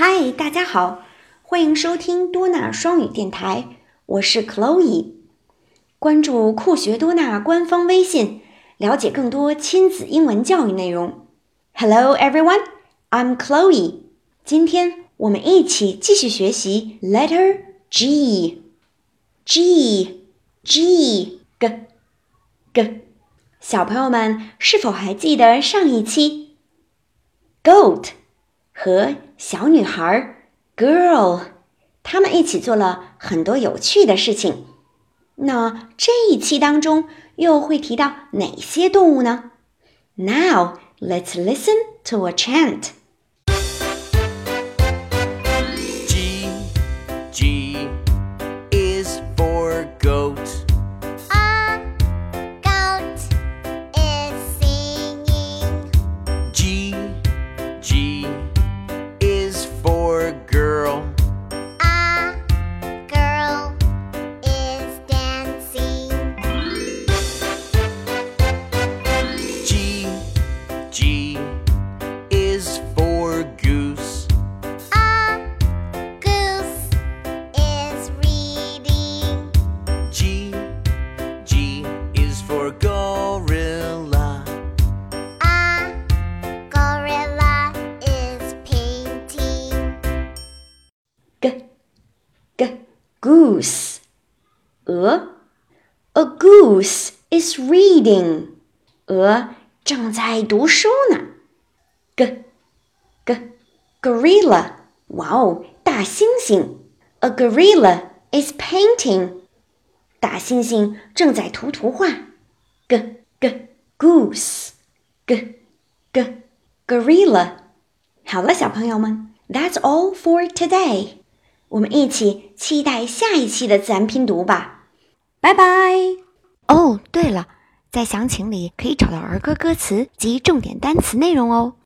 嗨，大家好，欢迎收听多纳双语电台，我是 Chloe。关注酷学多纳官方微信，了解更多亲子英文教育内容。Hello everyone, I'm Chloe。今天我们一起继续学习 Letter G。G G G G。小朋友们是否还记得上一期 Goat 和小女孩 Girl 他们一起做了很多有趣的事情？那这一期当中又会提到哪些动物呢？Now let's listen to a chant. G G G is for goose. A goose is reading. G G is for gorilla. A gorilla is painting. G G Goose 鹅 A goose is reading 鹅正在读书呢。G G Gorilla 哇哦，大猩猩 A gorilla is painting 大猩猩正在涂图画。G G Goose G G Gorilla 好了，小朋友们，That's all for today。我们一起期待下一期的自然拼读吧，拜拜。哦，对了，在详情里可以找到儿歌歌词及重点单词内容哦。